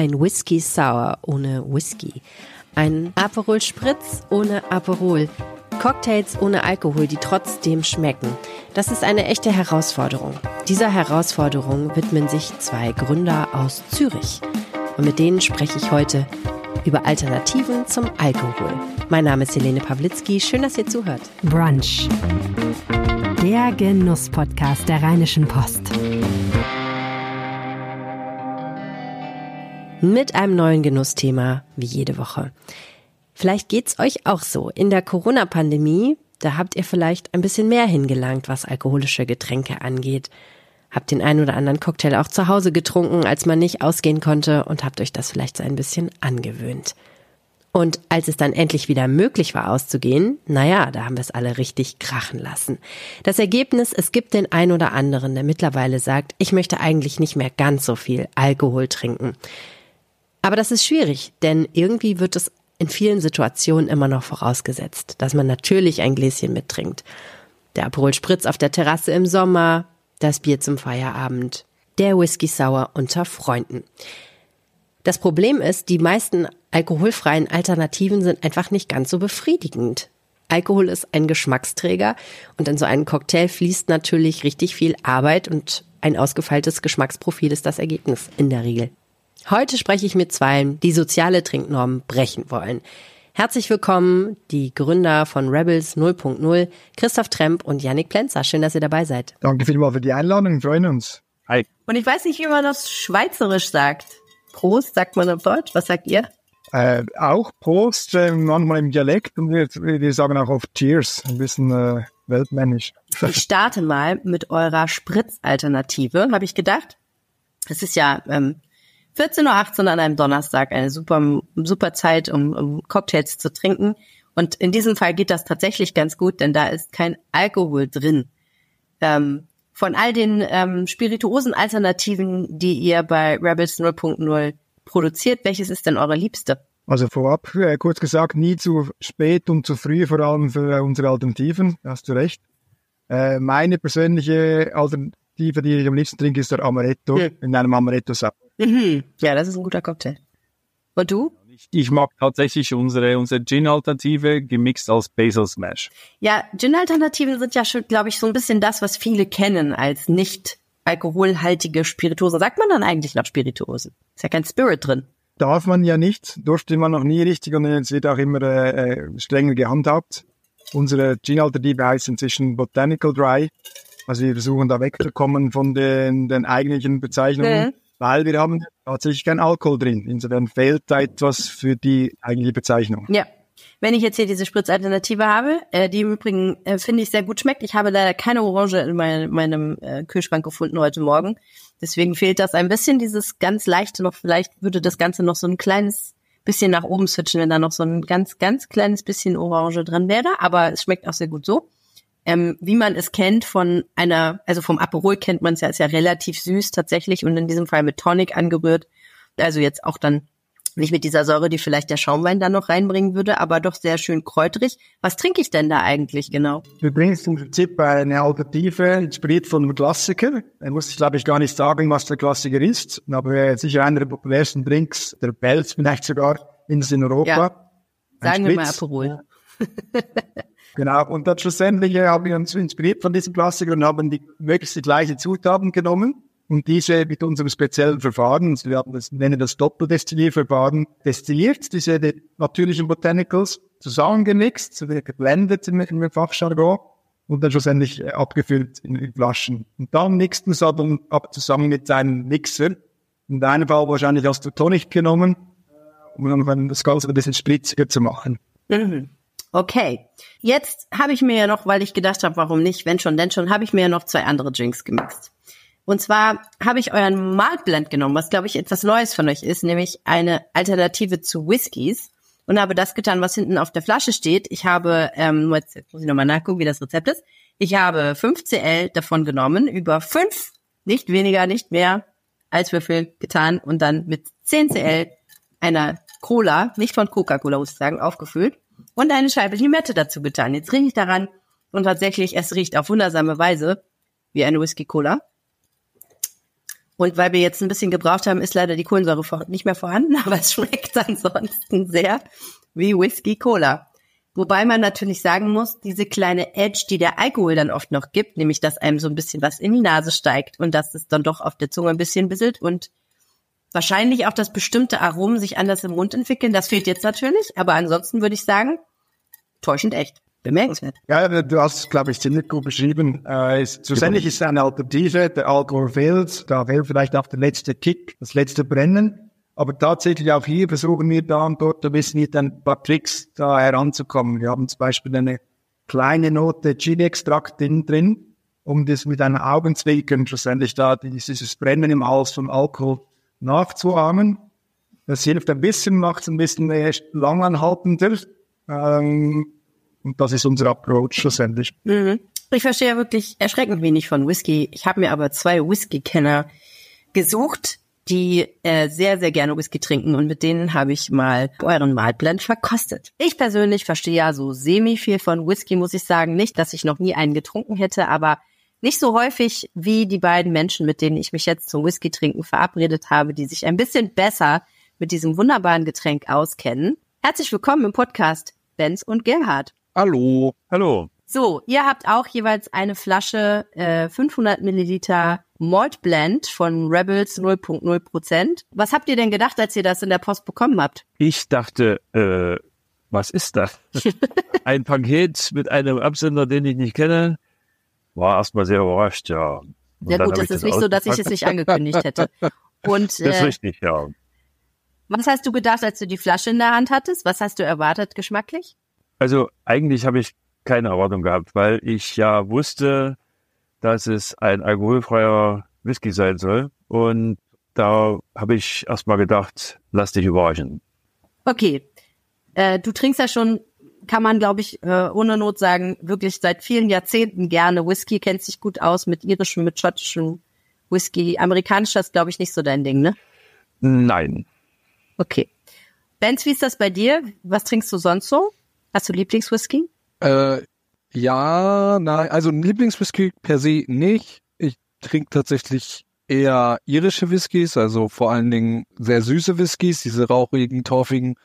Ein Whisky Sour ohne Whisky. Ein Aperol Spritz ohne Aperol. Cocktails ohne Alkohol, die trotzdem schmecken. Das ist eine echte Herausforderung. Dieser Herausforderung widmen sich zwei Gründer aus Zürich. Und mit denen spreche ich heute über Alternativen zum Alkohol. Mein Name ist Helene Pawlitzki. Schön, dass ihr zuhört. Brunch. Der Genuss-Podcast der Rheinischen Post. Mit einem neuen Genussthema wie jede Woche. Vielleicht geht's euch auch so. In der Corona-Pandemie, da habt ihr vielleicht ein bisschen mehr hingelangt, was alkoholische Getränke angeht. Habt den einen oder anderen Cocktail auch zu Hause getrunken, als man nicht ausgehen konnte und habt euch das vielleicht so ein bisschen angewöhnt. Und als es dann endlich wieder möglich war auszugehen, naja, da haben wir es alle richtig krachen lassen. Das Ergebnis, es gibt den einen oder anderen, der mittlerweile sagt, ich möchte eigentlich nicht mehr ganz so viel Alkohol trinken. Aber das ist schwierig, denn irgendwie wird es in vielen Situationen immer noch vorausgesetzt, dass man natürlich ein Gläschen mittrinkt. Der Aperol Spritz auf der Terrasse im Sommer, das Bier zum Feierabend, der Whisky Sour unter Freunden. Das Problem ist, die meisten alkoholfreien Alternativen sind einfach nicht ganz so befriedigend. Alkohol ist ein Geschmacksträger und in so einen Cocktail fließt natürlich richtig viel Arbeit und ein ausgefeiltes Geschmacksprofil ist das Ergebnis in der Regel. Heute spreche ich mit Zweien, die soziale Trinknormen brechen wollen. Herzlich willkommen, die Gründer von Rebels 0.0, Christoph Tremp und Yannick Plenzer. Schön, dass ihr dabei seid. Danke vielmals für die Einladung, wir freuen uns. Hi. Und ich weiß nicht, wie man das schweizerisch sagt. Prost, sagt man auf Deutsch. Was sagt ihr? Äh, auch Prost, äh, manchmal im Dialekt und wir, wir sagen auch oft Cheers, ein bisschen äh, weltmännisch. Ich starte mal mit eurer Spritzalternative, habe ich gedacht. Es ist ja ähm, 14.18 Uhr an einem Donnerstag, eine super, super Zeit, um, um Cocktails zu trinken. Und in diesem Fall geht das tatsächlich ganz gut, denn da ist kein Alkohol drin. Ähm, von all den ähm, spirituosen Alternativen, die ihr bei Rebels 0.0 produziert, welches ist denn eure liebste? Also vorab, äh, kurz gesagt, nie zu spät und zu früh, vor allem für unsere Alternativen, hast du recht. Äh, meine persönliche Alternative, die ich am liebsten trinke, ist der Amaretto hm. in einem Amaretto-Saft. Mhm. Ja, das ist ein guter Cocktail. Und du? Ich mag tatsächlich unsere, unsere Gin-Alternative gemixt als Basil Smash. Ja, Gin-Alternativen sind ja schon, glaube ich, so ein bisschen das, was viele kennen als nicht alkoholhaltige Spirituosen. Sagt man dann eigentlich noch Spirituosen? Ist ja kein Spirit drin. Darf man ja nicht, durfte man noch nie richtig und es wird auch immer äh, äh strenger gehandhabt. Unsere Gin-Alternative heißt inzwischen Botanical Dry. Also wir versuchen da wegzukommen von den, den eigentlichen Bezeichnungen. Weil wir haben tatsächlich kein Alkohol drin. Insofern fehlt da etwas für die eigentliche Bezeichnung. Ja. Wenn ich jetzt hier diese Spritzalternative habe, äh, die im Übrigen äh, finde ich sehr gut schmeckt. Ich habe leider keine Orange in mein, meinem äh, Kühlschrank gefunden heute Morgen. Deswegen fehlt das ein bisschen, dieses ganz leichte noch. Vielleicht würde das Ganze noch so ein kleines bisschen nach oben switchen, wenn da noch so ein ganz, ganz kleines bisschen Orange drin wäre. Aber es schmeckt auch sehr gut so ähm, wie man es kennt von einer, also vom Aperol kennt man es ja, ist ja relativ süß tatsächlich und in diesem Fall mit Tonic angerührt. Also jetzt auch dann nicht mit dieser Säure, die vielleicht der Schaumwein dann noch reinbringen würde, aber doch sehr schön kräuterig. Was trinke ich denn da eigentlich genau? Du bringst im Prinzip eine Alternative, inspiriert von einem Klassiker. Da muss ich, glaube ich, gar nicht sagen, was der Klassiker ist, aber sicher einer der populärsten Drinks der Welt, vielleicht sogar in Europa. Ja. Sagen wir mal Aperol. Genau, und dann schlussendlich äh, haben wir uns inspiriert von diesem Klassiker und haben die möglichst die gleichen Zutaten genommen und diese mit unserem speziellen Verfahren, wir haben das, nennen das Doppeldestillierverfahren, destilliert, diese die natürlichen Botanicals, zusammengemixt, geblendet im, im Fachjargon und dann schlussendlich äh, abgefüllt in, in Flaschen. Und dann mixten wir dann ab zusammen mit einem Mixer. In deinem Fall wahrscheinlich hast du Tonic genommen, um dann das Ganze ein bisschen spritziger zu machen. Mhm. Okay, jetzt habe ich mir ja noch, weil ich gedacht habe, warum nicht, wenn schon, denn schon, habe ich mir ja noch zwei andere Drinks gemixt. Und zwar habe ich euren Maltblend genommen, was glaube ich etwas Neues von euch ist, nämlich eine Alternative zu Whiskys und habe das getan, was hinten auf der Flasche steht. Ich habe, ähm, jetzt, muss ich nochmal nachgucken, wie das Rezept ist. Ich habe 5 CL davon genommen, über 5, nicht weniger, nicht mehr, als Würfel getan und dann mit 10 CL einer Cola, nicht von Coca-Cola muss ich sagen, aufgefüllt und eine Scheibe Limette dazu getan. Jetzt rieche ich daran und tatsächlich, es riecht auf wundersame Weise wie eine Whisky Cola. Und weil wir jetzt ein bisschen gebraucht haben, ist leider die Kohlensäure nicht mehr vorhanden, aber es schmeckt ansonsten sehr wie Whisky Cola. Wobei man natürlich sagen muss, diese kleine Edge, die der Alkohol dann oft noch gibt, nämlich dass einem so ein bisschen was in die Nase steigt und dass es dann doch auf der Zunge ein bisschen bisselt und wahrscheinlich auch das bestimmte Aromen sich anders im Mund entwickeln. Das fehlt jetzt natürlich, aber ansonsten würde ich sagen, täuschend echt. Bemerkenswert. Ja, du hast es, glaube ich, ziemlich gut beschrieben. Äh, ist, schlussendlich ist es eine Alternative, der Alkohol fehlt, da fehlt vielleicht auch der letzte Kick, das letzte Brennen. Aber tatsächlich auch hier versuchen wir da und dort ein bisschen mit ein paar Tricks da heranzukommen. Wir haben zum Beispiel eine kleine Note Chili-Extrakt drin, um das mit einem Augenzwinkern schlussendlich da dieses Brennen im Hals vom Alkohol nachzuahmen. Das hilft ein bisschen, macht es ein bisschen langanhaltender. Ähm, und das ist unser Approach schlussendlich. Mhm. Ich verstehe ja wirklich erschreckend wenig von Whisky. Ich habe mir aber zwei Whisky-Kenner gesucht, die äh, sehr, sehr gerne Whisky trinken und mit denen habe ich mal euren Malblend verkostet. Ich persönlich verstehe ja so semi viel von Whisky, muss ich sagen. Nicht, dass ich noch nie einen getrunken hätte, aber nicht so häufig wie die beiden Menschen, mit denen ich mich jetzt zum Whisky trinken verabredet habe, die sich ein bisschen besser mit diesem wunderbaren Getränk auskennen. Herzlich willkommen im Podcast Benz und Gerhard. Hallo. Hallo. So, ihr habt auch jeweils eine Flasche äh, 500 Milliliter Malt Blend von Rebels 0.0 Prozent. Was habt ihr denn gedacht, als ihr das in der Post bekommen habt? Ich dachte, äh, was ist das? Ein Paket mit einem Absender, den ich nicht kenne. War erstmal sehr überrascht, ja. Und ja gut, das ist nicht so, dass ich es nicht angekündigt hätte. Und, das ist äh, richtig, ja. Was hast du gedacht, als du die Flasche in der Hand hattest? Was hast du erwartet geschmacklich? Also eigentlich habe ich keine Erwartung gehabt, weil ich ja wusste, dass es ein alkoholfreier Whisky sein soll. Und da habe ich erstmal gedacht, lass dich überraschen. Okay. Äh, du trinkst ja schon, kann man, glaube ich, äh, ohne Not sagen, wirklich seit vielen Jahrzehnten gerne Whisky, kennt sich gut aus mit irischem, mit schottischem Whisky. Amerikanischer ist, glaube ich, nicht so dein Ding, ne? Nein. Okay. Benz, wie ist das bei dir? Was trinkst du sonst so? Hast du Lieblingswhisky? Äh, ja, nein, also ein Lieblingswhisky per se nicht. Ich trinke tatsächlich eher irische Whiskys, also vor allen Dingen sehr süße Whiskys, diese rauchigen, torfigen.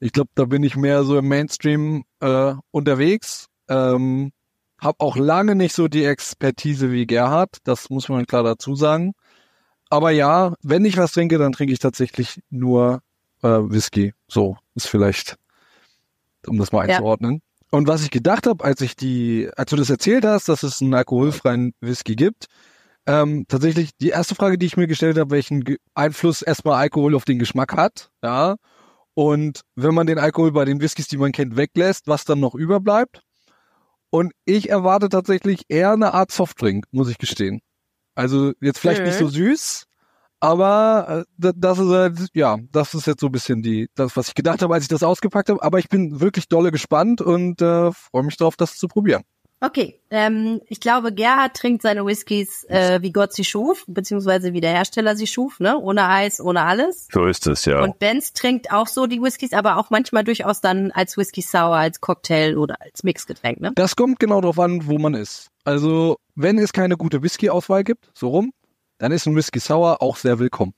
Ich glaube, da bin ich mehr so im Mainstream äh, unterwegs. Ähm, hab auch lange nicht so die Expertise wie Gerhard, das muss man klar dazu sagen. Aber ja, wenn ich was trinke, dann trinke ich tatsächlich nur äh, Whisky. So ist vielleicht um das mal einzuordnen. Ja. Und was ich gedacht habe, als ich die, als du das erzählt hast, dass es einen alkoholfreien Whisky gibt, ähm, tatsächlich die erste Frage, die ich mir gestellt habe, welchen Einfluss erstmal Alkohol auf den Geschmack hat, ja. Und wenn man den Alkohol bei den Whiskys, die man kennt, weglässt, was dann noch überbleibt. Und ich erwarte tatsächlich eher eine Art Softdrink, muss ich gestehen. Also jetzt vielleicht mhm. nicht so süß, aber äh, das ist äh, ja, das ist jetzt so ein bisschen die, das, was ich gedacht habe, als ich das ausgepackt habe. Aber ich bin wirklich dolle gespannt und äh, freue mich darauf, das zu probieren. Okay, ähm, ich glaube, Gerhard trinkt seine Whiskys äh, wie Gott sie schuf, beziehungsweise wie der Hersteller sie schuf, ne? Ohne Eis, ohne alles. So ist es, ja. Und Benz trinkt auch so die Whiskys, aber auch manchmal durchaus dann als Whisky Sour, als Cocktail oder als Mixgetränk, ne? Das kommt genau darauf an, wo man ist. Also, wenn es keine gute Whisky-Auswahl gibt, so rum, dann ist ein Whisky Sour auch sehr willkommen.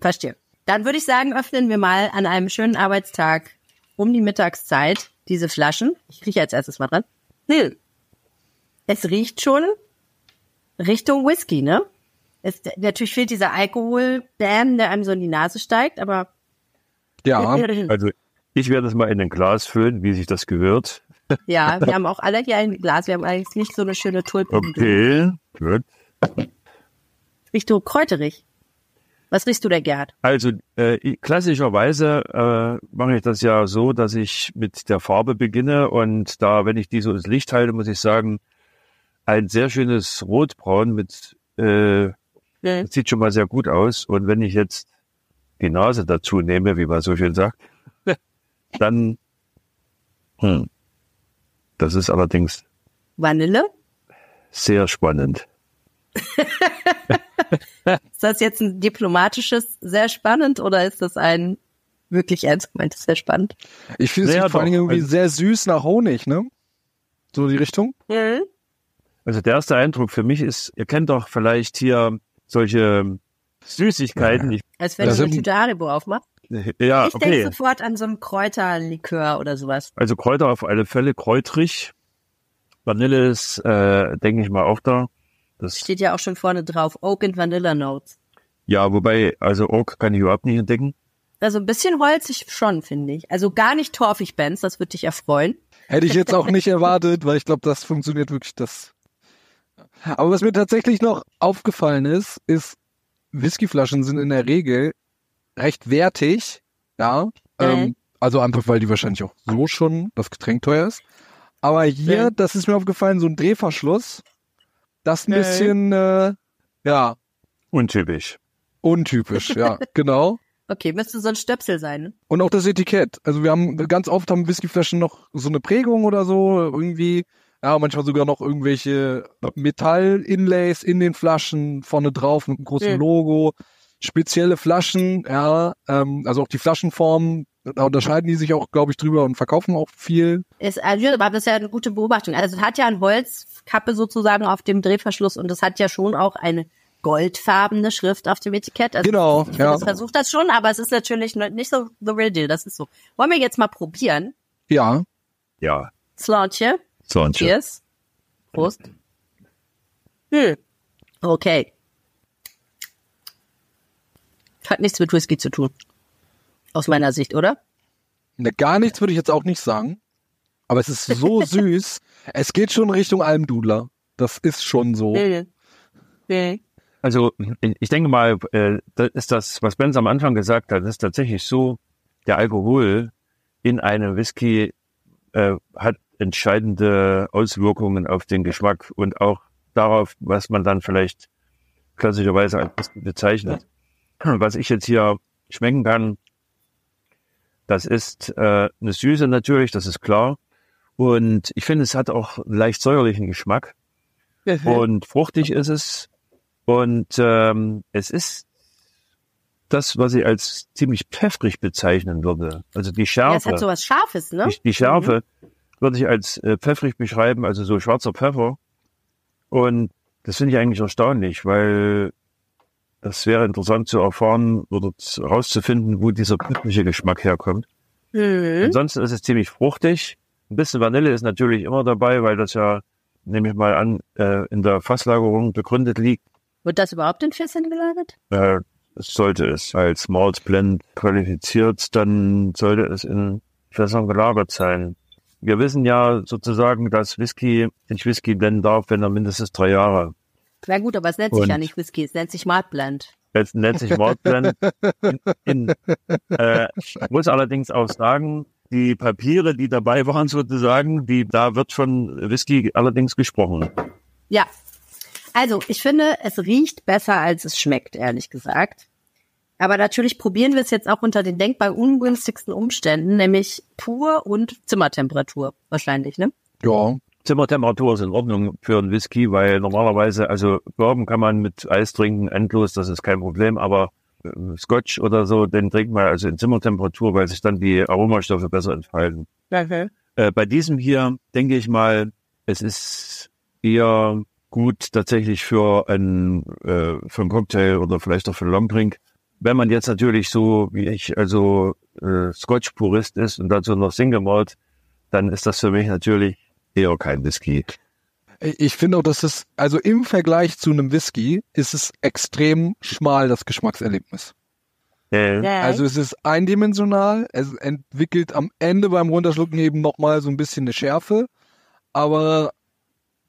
Verstehe. Dann würde ich sagen, öffnen wir mal an einem schönen Arbeitstag um die Mittagszeit diese Flaschen. Ich rieche als erstes mal dran. Hm. Es riecht schon Richtung Whisky, ne? Es, natürlich fehlt dieser Alkohol, Bam, der einem so in die Nase steigt, aber. Ja, also ich werde es mal in ein Glas füllen, wie sich das gehört. Ja, wir haben auch alle hier ein Glas. Wir haben eigentlich nicht so eine schöne Tulpe. Okay, gut. Riechst du kräuterig? Was riechst du der Gerd? Also äh, klassischerweise äh, mache ich das ja so, dass ich mit der Farbe beginne und da, wenn ich die so ins Licht halte, muss ich sagen, ein sehr schönes Rotbraun mit äh, ja. sieht schon mal sehr gut aus. Und wenn ich jetzt die Nase dazu nehme, wie man so schön sagt, dann hm, das ist allerdings Vanille? Sehr spannend. ist das jetzt ein diplomatisches sehr spannend oder ist das ein wirklich ernst gemeintes sehr spannend? Ich finde es ja, vor allem irgendwie also, sehr süß nach Honig, ne? So die Richtung. Mhm. Also der erste Eindruck für mich ist, ihr kennt doch vielleicht hier solche Süßigkeiten. Ich, Als wenn du eine Tüte Haribo aufmachst. ja, ich denke okay. sofort an so einen Kräuterlikör oder sowas. Also Kräuter auf alle Fälle, kräutrig. Vanille ist, äh, denke ich mal, auch da. Das, Steht ja auch schon vorne drauf. Oak and Vanilla Notes. ja, wobei, also Oak kann ich überhaupt nicht entdecken. Also ein bisschen holzig schon, finde ich. Also gar nicht torfig, Benz, das würde dich erfreuen. Hätte ich jetzt auch nicht erwartet, weil ich glaube, das funktioniert wirklich das. Aber was mir tatsächlich noch aufgefallen ist, ist, Whiskyflaschen sind in der Regel recht wertig, ja. Ähm, Mhm. also einfach, weil die wahrscheinlich auch so schon das Getränk teuer ist. Aber hier, Mhm. das ist mir aufgefallen, so ein Drehverschluss, das ein bisschen, äh, ja, Untypisch. untypisch, ja, genau. Okay, müsste so ein Stöpsel sein. Ne? Und auch das Etikett. Also wir haben ganz oft haben Whiskyflaschen noch so eine Prägung oder so, irgendwie. Ja, manchmal sogar noch irgendwelche Metall-Inlays in den Flaschen, vorne drauf mit einem großen Mhm. Logo. Spezielle Flaschen, ja, ähm, also auch die Flaschenformen, da unterscheiden die sich auch, glaube ich, drüber und verkaufen auch viel. Ist, also, aber das ist ja eine gute Beobachtung. Also es hat ja eine Holzkappe sozusagen auf dem Drehverschluss und es hat ja schon auch eine goldfarbene Schrift auf dem Etikett. Also Genau, ich ja. Es versucht das schon, aber es ist natürlich nicht so the real deal. Das ist so. Wollen wir jetzt mal probieren? Ja, Ja, Slantje. Sonst. Cheers. Prost. Hm. Okay. Hat nichts mit Whisky zu tun. Aus meiner Sicht, oder? ne, gar nichts würde ich jetzt auch nicht sagen. Aber es ist so süß. Es geht schon Richtung Almdudler. Das ist schon so. Also ich denke mal, äh, das ist das, was Benz am Anfang gesagt hat, ist tatsächlich so, der Alkohol in einem Whisky äh, hat entscheidende Auswirkungen auf den Geschmack und auch darauf, was man dann vielleicht klassischerweise als bezeichnet. Was ich jetzt hier schmecken kann, das ist äh, eine Süße natürlich, das ist klar. Und ich finde, es hat auch einen leicht säuerlichen Geschmack. Und fruchtig ist es. Und ähm, es ist das, was ich als ziemlich pfeffrig bezeichnen würde. Also die Ja, es Schärfe, hat sowas Scharfes, ne? die, die Schärfe würde ich als äh, pfeffrig beschreiben, also so schwarzer Pfeffer. Und das finde ich eigentlich erstaunlich, weil das wäre interessant zu erfahren oder zu- herauszufinden, wo dieser pfeffrige Geschmack herkommt. Mhm. Ansonsten ist es ziemlich fruchtig. Ein bisschen Vanille ist natürlich immer dabei, weil das ja, nehme ich mal an, äh, in der Fasslagerung begründet liegt. Wird das überhaupt in Fässern gelagert? Äh, es sollte es als Malt Blend qualifiziert, dann sollte es in Fässern gelagert sein. Wir wissen ja sozusagen, dass Whisky nicht Whisky blenden darf, wenn er mindestens drei Jahre. Na gut, aber es nennt sich Und- ja nicht Whisky, es nennt sich Malt Blend. Es nennt sich Malt Blend. In, in, äh, ich muss allerdings auch sagen, die Papiere, die dabei waren sozusagen, die, da wird von Whisky allerdings gesprochen. Ja. Also, ich finde, es riecht besser, als es schmeckt, ehrlich gesagt. Aber natürlich probieren wir es jetzt auch unter den denkbar ungünstigsten Umständen, nämlich pur und Zimmertemperatur wahrscheinlich, ne? Ja, Zimmertemperatur ist in Ordnung für einen Whisky, weil normalerweise, also Bourbon kann man mit Eis trinken, endlos, das ist kein Problem, aber äh, Scotch oder so, den trinkt man also in Zimmertemperatur, weil sich dann die Aromastoffe besser entfalten. Okay. Äh, bei diesem hier denke ich mal, es ist eher gut tatsächlich für einen, äh, für einen Cocktail oder vielleicht auch für einen Longdrink. Wenn man jetzt natürlich so wie ich, also äh, Scotch-Purist ist und dazu noch Single Malt, dann ist das für mich natürlich eher kein Whisky. Ich finde auch, dass es, also im Vergleich zu einem Whisky, ist es extrem schmal, das Geschmackserlebnis. Also es ist eindimensional, es entwickelt am Ende beim Runterschlucken eben nochmal so ein bisschen eine Schärfe, aber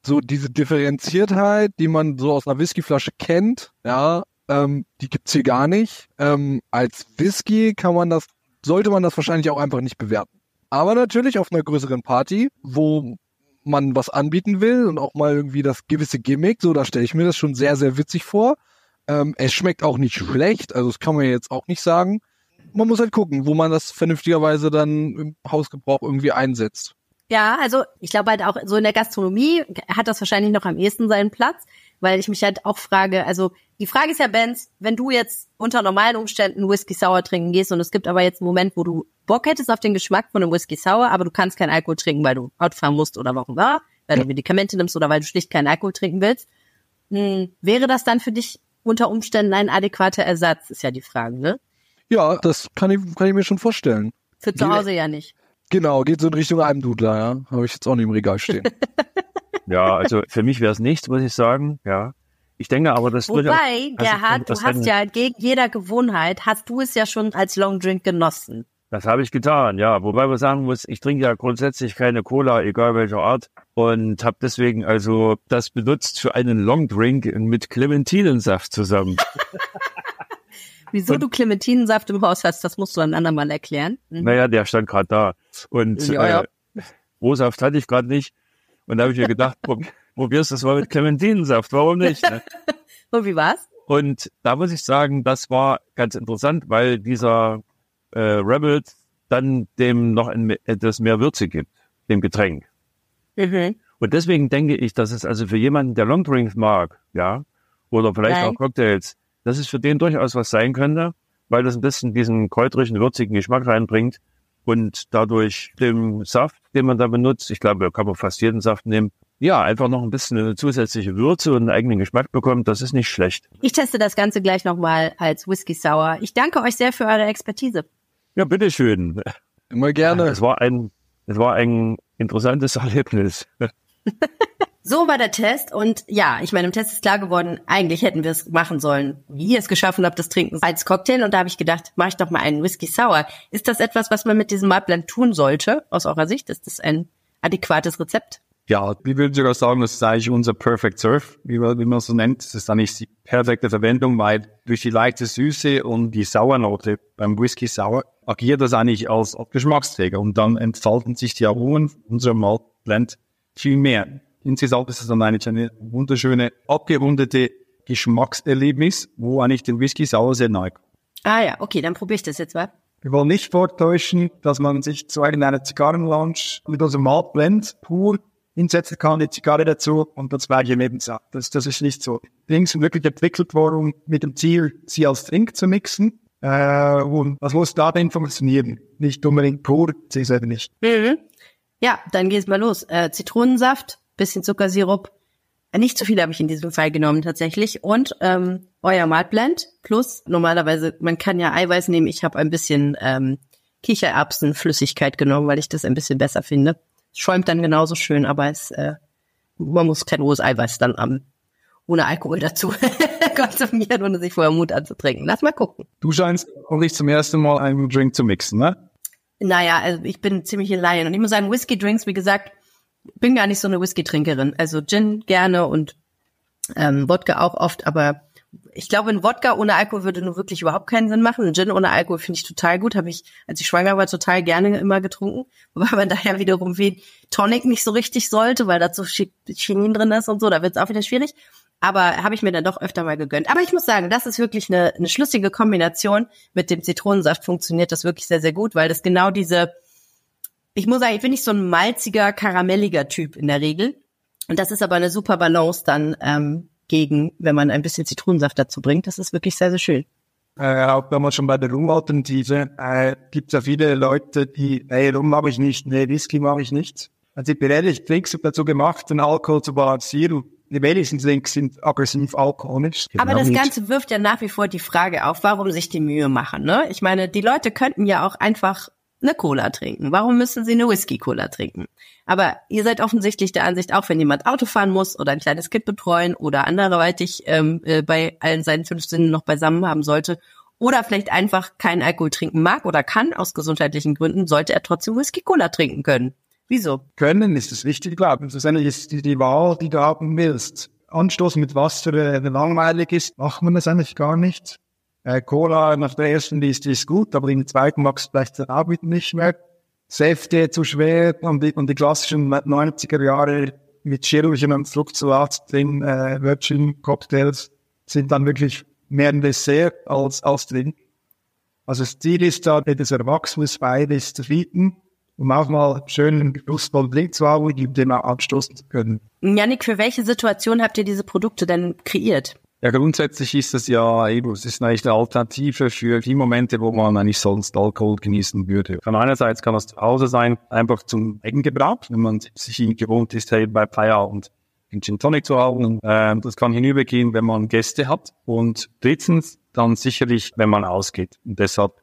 so diese Differenziertheit, die man so aus einer Whiskyflasche kennt, ja, ähm, die gibt's hier gar nicht. Ähm, als Whisky kann man das, sollte man das wahrscheinlich auch einfach nicht bewerten. Aber natürlich auf einer größeren Party, wo man was anbieten will und auch mal irgendwie das gewisse Gimmick, so da stelle ich mir das schon sehr, sehr witzig vor. Ähm, es schmeckt auch nicht schlecht, also das kann man jetzt auch nicht sagen. Man muss halt gucken, wo man das vernünftigerweise dann im Hausgebrauch irgendwie einsetzt. Ja, also ich glaube halt auch so in der Gastronomie hat das wahrscheinlich noch am ehesten seinen Platz, weil ich mich halt auch frage, also die Frage ist ja, Benz, wenn du jetzt unter normalen Umständen Whisky Sour trinken gehst und es gibt aber jetzt einen Moment, wo du Bock hättest auf den Geschmack von einem Whisky Sour, aber du kannst keinen Alkohol trinken, weil du Auto fahren musst oder warum war, weil du Medikamente nimmst oder weil du schlicht keinen Alkohol trinken willst, hm, wäre das dann für dich unter Umständen ein adäquater Ersatz, ist ja die Frage, ne? Ja, das kann ich, kann ich mir schon vorstellen. Für zu Hause ja nicht. Genau, geht so in Richtung Almdudler, ja. Habe ich jetzt auch nicht im Regal stehen. ja, also für mich wäre es nichts, muss ich sagen, ja. Ich denke aber, das Wobei, also, Gerhard, du hast ja entgegen jeder Gewohnheit, hast du es ja schon als Long Drink genossen. Das habe ich getan, ja. Wobei man sagen muss, ich trinke ja grundsätzlich keine Cola, egal welcher Art. Und habe deswegen also das benutzt für einen Long Drink mit Clementinensaft zusammen. Wieso und, du Clementinensaft im Haus hast, das musst du ein andermal erklären. Mhm. Naja, der stand gerade da. Und ja, ja. Äh, Rohsaft hatte ich gerade nicht. Und da habe ich mir gedacht, probierst du das mal mit Clementinensaft, warum nicht? Ne? und wie war's? Und da muss ich sagen, das war ganz interessant, weil dieser äh, Rebels dann dem noch ein, etwas mehr Würze gibt, dem Getränk. Mhm. Und deswegen denke ich, dass es also für jemanden, der Longdrinks mag, ja, oder vielleicht Nein. auch Cocktails, dass es für den durchaus was sein könnte, weil das ein bisschen diesen kräutrigen, würzigen Geschmack reinbringt und dadurch dem Saft, den man da benutzt, ich glaube, da kann man fast jeden Saft nehmen, ja, einfach noch ein bisschen eine zusätzliche Würze und einen eigenen Geschmack bekommt, das ist nicht schlecht. Ich teste das Ganze gleich nochmal als Whisky Sour. Ich danke euch sehr für eure Expertise. Ja, bitteschön. Immer gerne. Es war ein, es war ein interessantes Erlebnis. So war der Test und ja, ich meine, im Test ist klar geworden, eigentlich hätten wir es machen sollen, wie ihr es geschaffen habt, das Trinken als Cocktail und da habe ich gedacht, mache ich doch mal einen Whisky Sour. Ist das etwas, was man mit diesem Malblend tun sollte, aus eurer Sicht? Ist das ein adäquates Rezept? Ja, wir würden sogar sagen, das ist eigentlich unser Perfect Surf, wie man, wie man so nennt. Das ist eigentlich die perfekte Verwendung, weil durch die leichte Süße und die Sauernote beim Whisky Sour agiert das eigentlich als Geschmacksträger und dann entfalten sich die Aromen unserer Maltblend viel mehr. Insgesamt ist es dann eigentlich eine wunderschöne, abgerundete Geschmackserlebnis, wo eigentlich den Whisky Sour sehr nahe kommt. Ah ja, okay, dann probiere ich das jetzt mal. Wir wollen nicht vortäuschen, dass man sich zu einer Zigarrenlounge mit unserem Maltblend pur hinsetzen kann, die Zigarre dazu und das gleiche Lebensart. Das, das ist nicht so. Drinks sind wirklich entwickelt worden mit dem Ziel, sie als Drink zu mixen. Äh, und was muss da denn funktionieren? Nicht unbedingt pur, sie ist eben nicht. Mhm. Ja, dann geht's mal los. Äh, Zitronensaft, bisschen Zuckersirup. Äh, nicht zu viel habe ich in diesem Fall genommen tatsächlich. Und ähm, euer Maltblend plus normalerweise, man kann ja Eiweiß nehmen. Ich habe ein bisschen ähm, Kichererbsenflüssigkeit genommen, weil ich das ein bisschen besser finde schäumt dann genauso schön, aber es, äh, man muss kein rohes Eiweiß dann am, ohne Alkohol dazu konsumieren, ohne sich vorher Mut anzutrinken. Lass mal gucken. Du scheinst auch nicht zum ersten Mal einen Drink zu mixen, ne? Naja, also ich bin ziemlich in Laien. Und ich muss sagen, Whisky-Drinks, wie gesagt, bin gar nicht so eine Whisky-Trinkerin. Also Gin gerne und ähm, Wodka auch oft, aber ich glaube, ein Wodka ohne Alkohol würde nur wirklich überhaupt keinen Sinn machen. Ein Gin ohne Alkohol finde ich total gut. Habe ich, als ich schwanger war, total gerne immer getrunken. Wobei man daher wiederum wie Tonic nicht so richtig sollte, weil da so Chinin drin ist und so. Da wird es auch wieder schwierig. Aber habe ich mir dann doch öfter mal gegönnt. Aber ich muss sagen, das ist wirklich eine, eine schlüssige Kombination. Mit dem Zitronensaft funktioniert das wirklich sehr, sehr gut, weil das genau diese, ich muss sagen, ich bin nicht so ein malziger, karamelliger Typ in der Regel. Und das ist aber eine super Balance dann ähm, gegen, wenn man ein bisschen Zitronensaft dazu bringt. Das ist wirklich sehr, sehr schön. Äh, auch wenn man schon bei der Rumalternative, äh, gibt es ja viele Leute, die, nee, Rum mache ich nicht, nee, Whisky mache ich nicht. Also ich bin ehrlich, Drinks dazu gemacht, den Alkohol zu balancieren. Die wenigsten Drinks sind aggressiv alkoholisch. Aber das Ganze wirft ja nach wie vor die Frage auf, warum sich die Mühe machen. Ne? Ich meine, die Leute könnten ja auch einfach eine Cola trinken. Warum müssen sie eine Whisky-Cola trinken? Aber ihr seid offensichtlich der Ansicht, auch wenn jemand Auto fahren muss oder ein kleines Kind betreuen oder anderweitig ähm, äh, bei allen seinen fünf Sinnen noch beisammen haben sollte oder vielleicht einfach keinen Alkohol trinken mag oder kann aus gesundheitlichen Gründen, sollte er trotzdem Whisky-Cola trinken können. Wieso? Können ist das wichtig, glaube ich. Schlussendlich ist die, die Wahl, die du haben willst. Anstoßen mit Wasser, äh, langweilig ist, macht man das eigentlich gar nicht. Äh, Cola nach der ersten Liste ist gut, aber in der zweiten magst du vielleicht dann auch nicht mehr. Säfte zu schwer und die, und die klassischen 90er Jahre mit Chirurgien und Fluktuat drin, äh, Virgin Cocktails sind dann wirklich mehr ein Dessert als, als drin. Also das Ziel ist da, das Erwachsenes beides zu bieten, um auch mal schönen genussvollen Drink zu haben, und dem auch anstoßen zu können. Janik, für welche Situation habt ihr diese Produkte denn kreiert? Ja, grundsätzlich ist es ja eben, es ist eigentlich eine Alternative für die Momente, wo man eigentlich sonst Alkohol genießen würde. Von einerseits kann das zu Hause sein, einfach zum Eigengebrauch, wenn man sich gewohnt ist, hey, bei Feierabend einen Gin Tonic zu haben. Ähm, das kann hinübergehen, wenn man Gäste hat. Und drittens dann sicherlich, wenn man ausgeht. Und deshalb,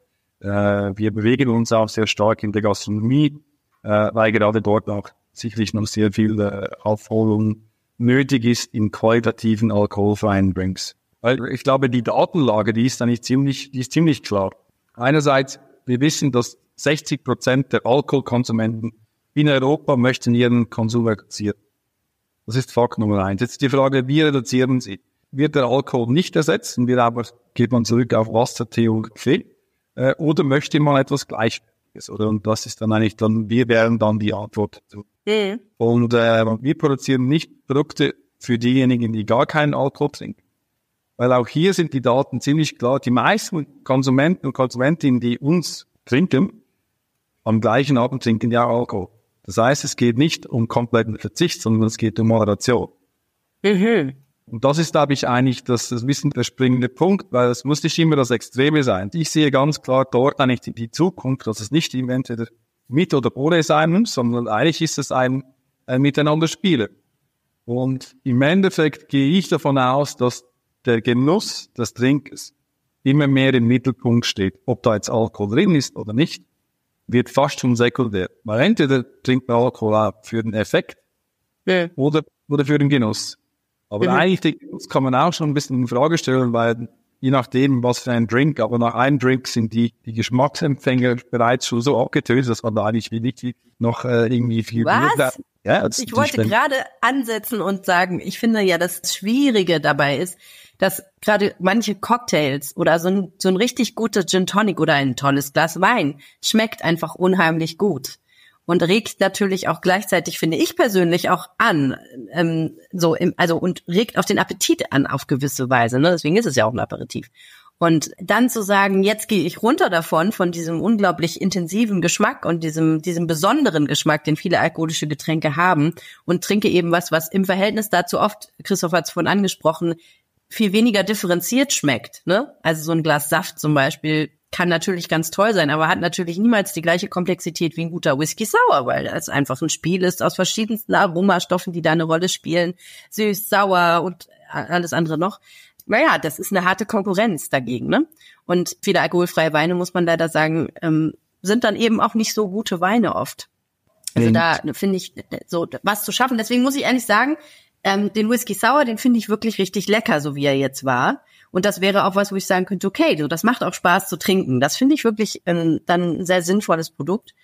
wir bewegen uns auch sehr stark in der Gastronomie, äh, weil gerade dort auch sicherlich noch sehr viel äh, Aufholung nötig ist in qualitativen alkoholfreien Drinks. Weil ich glaube, die Datenlage, die ist eigentlich ziemlich, die ist ziemlich klar. Einerseits, wir wissen, dass 60 Prozent der Alkoholkonsumenten in Europa möchten ihren Konsum reduzieren. Das ist Fakt Nummer eins. Jetzt die Frage, wie reduzieren sie? Wird der Alkohol nicht ersetzt und wird aber, geht man zurück auf Wasser, Tee und Kaffee? Äh, oder möchte man etwas Gleichwertiges? Oder? Und das ist dann eigentlich dann, wir wären dann die Antwort dazu. Mhm. Und äh, wir produzieren nicht Produkte für diejenigen, die gar keinen Alkohol trinken. Weil auch hier sind die Daten ziemlich klar. Die meisten Konsumenten und Konsumentinnen, die uns trinken, am gleichen Abend trinken ja Alkohol. Das heißt, es geht nicht um kompletten Verzicht, sondern es geht um Moderation. Mhm. Und das ist, glaube ich, eigentlich das, das Wissen der springende Punkt, weil es muss nicht immer das Extreme sein. Ich sehe ganz klar dort eigentlich die, die Zukunft, dass es nicht entweder mit oder ohne sein muss, sondern eigentlich ist es ein, ein Miteinander spielen. Und im Endeffekt gehe ich davon aus, dass der Genuss des Trinkens immer mehr im Mittelpunkt steht. Ob da jetzt Alkohol drin ist oder nicht, wird fast schon sekundär. Weil entweder trinkt man Alkohol auch für den Effekt ja. oder, oder für den Genuss. Aber mhm. eigentlich kann man auch schon ein bisschen in Frage stellen, weil je nachdem, was für ein Drink, aber nach einem Drink sind die, die Geschmacksempfänger bereits schon so abgetötet, dass man da eigentlich nicht noch äh, irgendwie viel Was? Ja, ich wollte gerade ansetzen und sagen, ich finde ja, das Schwierige dabei ist, dass gerade manche Cocktails oder so ein, so ein richtig guter Gin Tonic oder ein tolles Glas Wein schmeckt einfach unheimlich gut und regt natürlich auch gleichzeitig, finde ich persönlich, auch an, ähm, so im, also und regt auch den Appetit an auf gewisse Weise. Ne? Deswegen ist es ja auch ein Aperitif. Und dann zu sagen, jetzt gehe ich runter davon, von diesem unglaublich intensiven Geschmack und diesem, diesem besonderen Geschmack, den viele alkoholische Getränke haben, und trinke eben was, was im Verhältnis dazu oft, Christoph hat es vorhin angesprochen, viel weniger differenziert schmeckt. Ne? Also so ein Glas Saft zum Beispiel kann natürlich ganz toll sein, aber hat natürlich niemals die gleiche Komplexität wie ein guter Whisky Sauer, weil es einfach ein Spiel ist aus verschiedensten Aromastoffen, die da eine Rolle spielen. Süß, sauer und alles andere noch. Naja, das ist eine harte Konkurrenz dagegen, ne? Und viele alkoholfreie Weine, muss man leider sagen, ähm, sind dann eben auch nicht so gute Weine oft. Also da finde ich so was zu schaffen. Deswegen muss ich ehrlich sagen, ähm, den Whisky Sour, den finde ich wirklich richtig lecker, so wie er jetzt war. Und das wäre auch was, wo ich sagen könnte, okay, so, das macht auch Spaß zu trinken. Das finde ich wirklich ähm, dann ein sehr sinnvolles Produkt.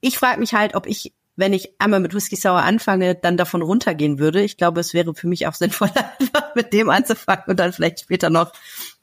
Ich frage mich halt, ob ich, wenn ich einmal mit Whisky Sour anfange, dann davon runtergehen würde. Ich glaube, es wäre für mich auch sinnvoller, mit dem anzufangen und dann vielleicht später noch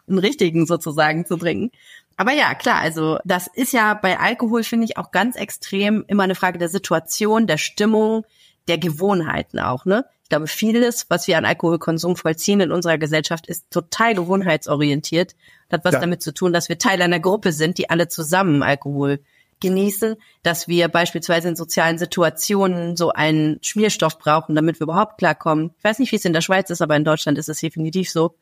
einen richtigen sozusagen zu trinken. Aber ja, klar, also das ist ja bei Alkohol, finde ich, auch ganz extrem immer eine Frage der Situation, der Stimmung, der Gewohnheiten auch, ne? Ich glaube, vieles, was wir an Alkoholkonsum vollziehen in unserer Gesellschaft, ist total gewohnheitsorientiert. Das hat was ja. damit zu tun, dass wir Teil einer Gruppe sind, die alle zusammen Alkohol genießen, dass wir beispielsweise in sozialen Situationen so einen Schmierstoff brauchen, damit wir überhaupt klarkommen. Ich weiß nicht, wie es in der Schweiz ist, aber in Deutschland ist es definitiv so.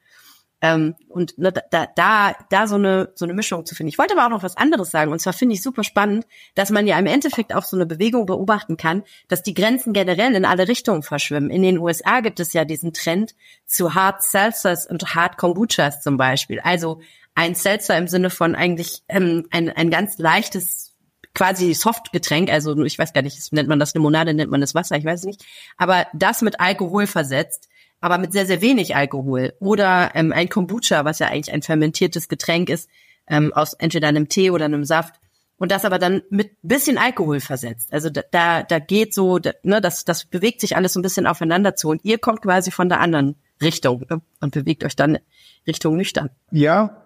Ähm, und ne, da, da, da so eine, so eine Mischung zu finden. Ich wollte aber auch noch was anderes sagen. Und zwar finde ich super spannend, dass man ja im Endeffekt auch so eine Bewegung beobachten kann, dass die Grenzen generell in alle Richtungen verschwimmen. In den USA gibt es ja diesen Trend zu Hard Seltzers und Hard Kombuchas zum Beispiel. Also ein Seltzer im Sinne von eigentlich ähm, ein, ein ganz leichtes quasi Softgetränk, also ich weiß gar nicht, nennt man das Limonade, nennt man das Wasser, ich weiß nicht, aber das mit Alkohol versetzt, aber mit sehr, sehr wenig Alkohol. Oder ähm, ein Kombucha, was ja eigentlich ein fermentiertes Getränk ist, ähm, aus entweder einem Tee oder einem Saft. Und das aber dann mit bisschen Alkohol versetzt. Also da, da, da geht so, da, ne, das, das bewegt sich alles so ein bisschen aufeinander zu. Und ihr kommt quasi von der anderen Richtung ne, und bewegt euch dann Richtung nüchtern. Ja,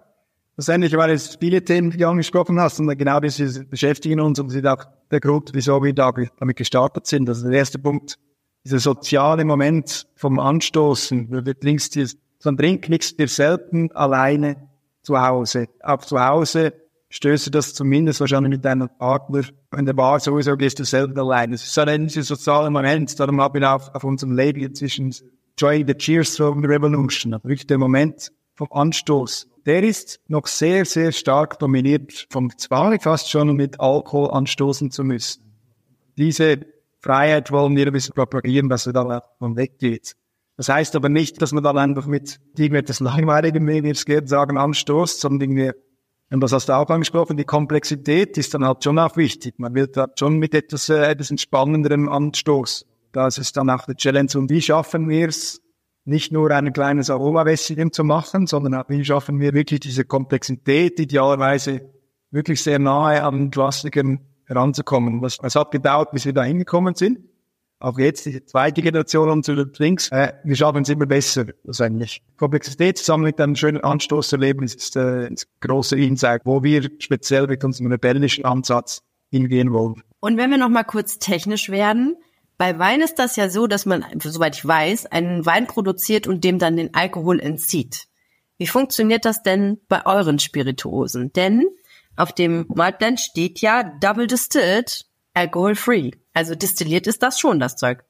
letztendlich war es viele Themen, die du angesprochen hast. Und genau das beschäftigen uns und sind auch der Grund, wieso wir da damit gestartet sind. Also der erste Punkt, dieser soziale Moment vom Anstoßen, du trinkst dir, so ein Trink kriegst dir selten alleine zu Hause. Auch zu Hause stößt du das zumindest wahrscheinlich mit deinem Partner. In der Bar sowieso gehst du selten alleine. Das ist so ein sozialer Moment. Darum habe ich auf, auf unserem Label zwischen Joy the Cheers from the Revolution. Also wirklich der Moment vom Anstoß. Der ist noch sehr, sehr stark dominiert vom Zwang fast schon mit Alkohol anstoßen zu müssen. Diese Freiheit wollen wir ein bisschen propagieren, dass wir dann davon weggeht. Das heißt aber nicht, dass man dann einfach mit irgendetwas Langweiligem, wie es geht, sagen, anstoßt, sondern irgendwie, und das hast du auch angesprochen, die Komplexität ist dann halt schon auch wichtig. Man will da schon mit etwas, äh, etwas Entspannenderem anstoßen. Das ist dann auch eine Challenge. Und wie schaffen wir es, nicht nur ein kleines Aromawässerchen zu machen, sondern auch wie schaffen wir wirklich diese Komplexität, idealerweise wirklich sehr nahe an Klassikern heranzukommen. Was, es hat gedauert, bis wir da hingekommen sind. Auch jetzt, die zweite Generation unserer Drinks, äh, wir schaffen es immer besser, das eigentlich. Komplexität zusammen mit einem schönen Anstoß erleben, ist äh, das große Insight, wo wir speziell mit unserem rebellischen Ansatz hingehen wollen. Und wenn wir noch mal kurz technisch werden, bei Wein ist das ja so, dass man, soweit ich weiß, einen Wein produziert und dem dann den Alkohol entzieht. Wie funktioniert das denn bei euren Spirituosen? Denn auf dem Maltblend steht ja Double Distilled, Alcohol Free. Also destilliert ist das schon, das Zeug.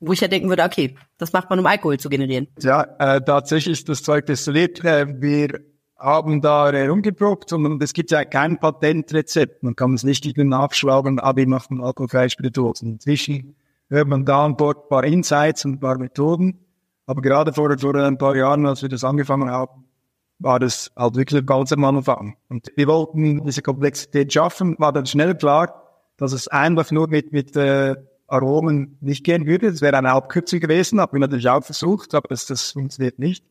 Wo ich ja denken würde, okay, das macht man, um Alkohol zu generieren. Ja, äh, tatsächlich ist das Zeug destilliert. Äh, wir haben da herumgeprobt und es gibt ja kein Patentrezept. Man kann es nicht irgendwie nachschlagen, aber wir machen alkoholfreie Spirituosen. Inzwischen hört man da an Bord ein paar Insights und ein paar Methoden. Aber gerade vor, vor ein paar Jahren, als wir das angefangen haben, war das halt wirklich ganz am Anfang. Und wir wollten diese Komplexität schaffen, war dann schnell klar, dass es einfach nur mit, mit äh, Aromen nicht gehen würde. Das wäre eine Abkürzung gewesen, haben wir natürlich auch versucht, aber das, das funktioniert nicht.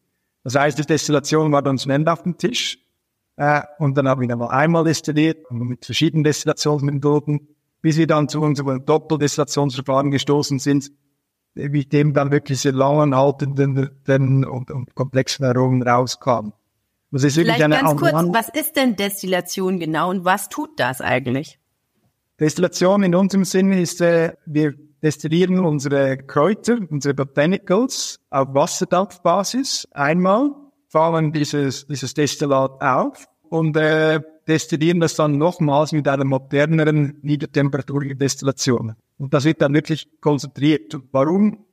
Das heißt, die Destillation war dann schnell auf dem Tisch. Äh, und dann haben wir noch einmal destilliert, mit verschiedenen Destillationsmethoden, bis wir dann zu unserem Doppeldestillationsverfahren gestoßen sind, mit dem dann wirklich sehr langen, haltenden und, und komplexen Aromen rauskamen. Das ist wirklich Vielleicht eine ganz kurz, was ist denn Destillation genau und was tut das eigentlich? Destillation in unserem Sinne ist, äh, wir destillieren unsere Kräuter, unsere Botanicals auf Wasserdampfbasis einmal, fahren dieses, dieses Destillat auf und äh, destillieren das dann nochmals mit einer moderneren niedertemperaturen Destillation. Und das wird dann wirklich konzentriert. Warum?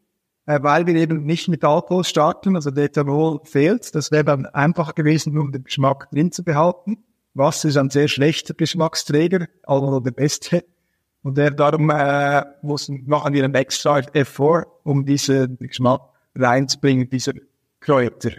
Äh, weil wir eben nicht mit Alkohol starten, also der Ethanol fehlt. Das wäre dann einfacher gewesen, um den Geschmack drin zu behalten. Wasser ist ein sehr schlechter Geschmacksträger, also der beste. Und der, darum äh, muss, machen wir einen extra Effort, um diesen Geschmack reinzubringen, diese Kräuter.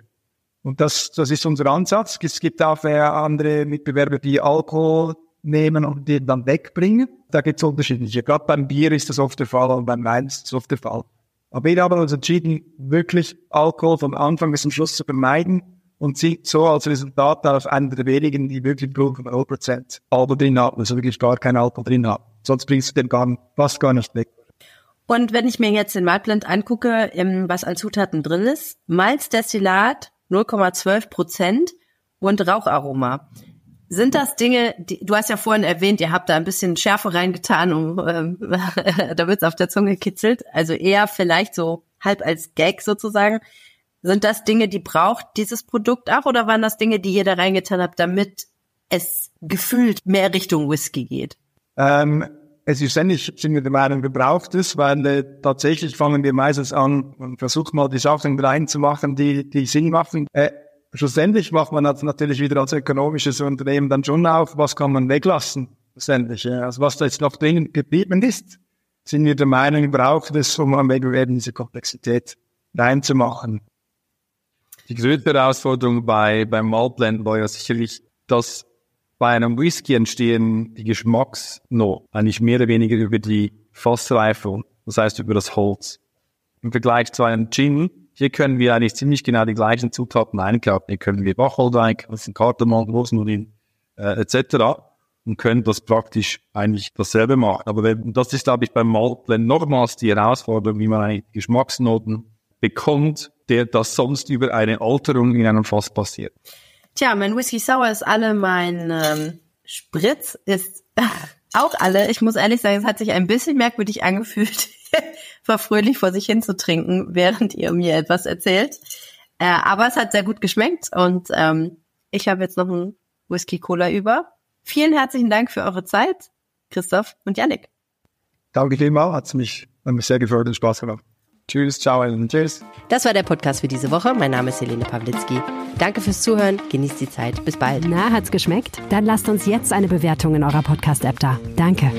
Und das, das ist unser Ansatz. Es gibt auch äh, andere Mitbewerber, die Alkohol nehmen und den dann wegbringen. Da gibt es unterschiedliche. Gerade beim Bier ist das oft der Fall und beim Wein ist das oft der Fall. Aber wir haben uns entschieden, wirklich Alkohol vom Anfang bis zum Schluss zu vermeiden und sieht so als Resultat auf einer der wenigen, die wirklich 0,0% Alkohol drin haben, also wirklich gar kein Alkohol drin haben. Sonst bringst du den gar, fast gar nicht weg. Und wenn ich mir jetzt den Maltblend angucke, was an Zutaten drin ist, Malzdestillat 0,12 Prozent und Raucharoma. Sind das Dinge, die, du hast ja vorhin erwähnt, ihr habt da ein bisschen Schärfe reingetan, um, ähm, da wird's auf der Zunge kitzelt, also eher vielleicht so halb als Gag sozusagen. Sind das Dinge, die braucht dieses Produkt auch oder waren das Dinge, die ihr da reingetan habt, damit es gefühlt mehr Richtung Whisky geht? Ähm, es ist endlich, sind wir der Meinung, wir braucht es, weil äh, tatsächlich fangen wir meistens an und versuchen mal die Sachen reinzumachen, die, die Sinn machen. Äh, schlussendlich macht man natürlich wieder als ökonomisches Unternehmen dann schon auf, was kann man weglassen, schlussendlich. Ja. Also was da jetzt noch drin geblieben ist, sind wir der Meinung, braucht es, um am Wettbewerb diese Komplexität reinzumachen. Die größte Herausforderung bei, beim Malblend war ja sicherlich, dass bei einem Whisky entstehen die Geschmacksnoten eigentlich mehr oder weniger über die Fassreifung, das heißt über das Holz. Im Vergleich zu einem Gin, hier können wir eigentlich ziemlich genau die gleichen Zutaten einkaufen. Hier können wir Wacholder einkaufen, Kardamom, Rosmarin äh, etc. und können das praktisch eigentlich dasselbe machen. Aber wenn, das ist, glaube ich, beim Maltblend nochmals die Herausforderung, wie man eigentlich Geschmacksnoten bekommt, der das sonst über eine Alterung in einem Fass passiert. Tja, mein Whisky Sour ist alle, mein ähm, Spritz ist auch alle. Ich muss ehrlich sagen, es hat sich ein bisschen merkwürdig angefühlt, war fröhlich vor sich hin zu trinken, während ihr mir etwas erzählt. Äh, aber es hat sehr gut geschmeckt und ähm, ich habe jetzt noch einen Whisky Cola über. Vielen herzlichen Dank für eure Zeit, Christoph und Yannick. Danke vielmals, hat mich, hat mich sehr gefreut und Spaß gemacht. Tschüss, ciao und tschüss. Das war der Podcast für diese Woche. Mein Name ist Helene Pawlitzki. Danke fürs Zuhören. Genießt die Zeit. Bis bald. Na, hat's geschmeckt? Dann lasst uns jetzt eine Bewertung in eurer Podcast-App da. Danke.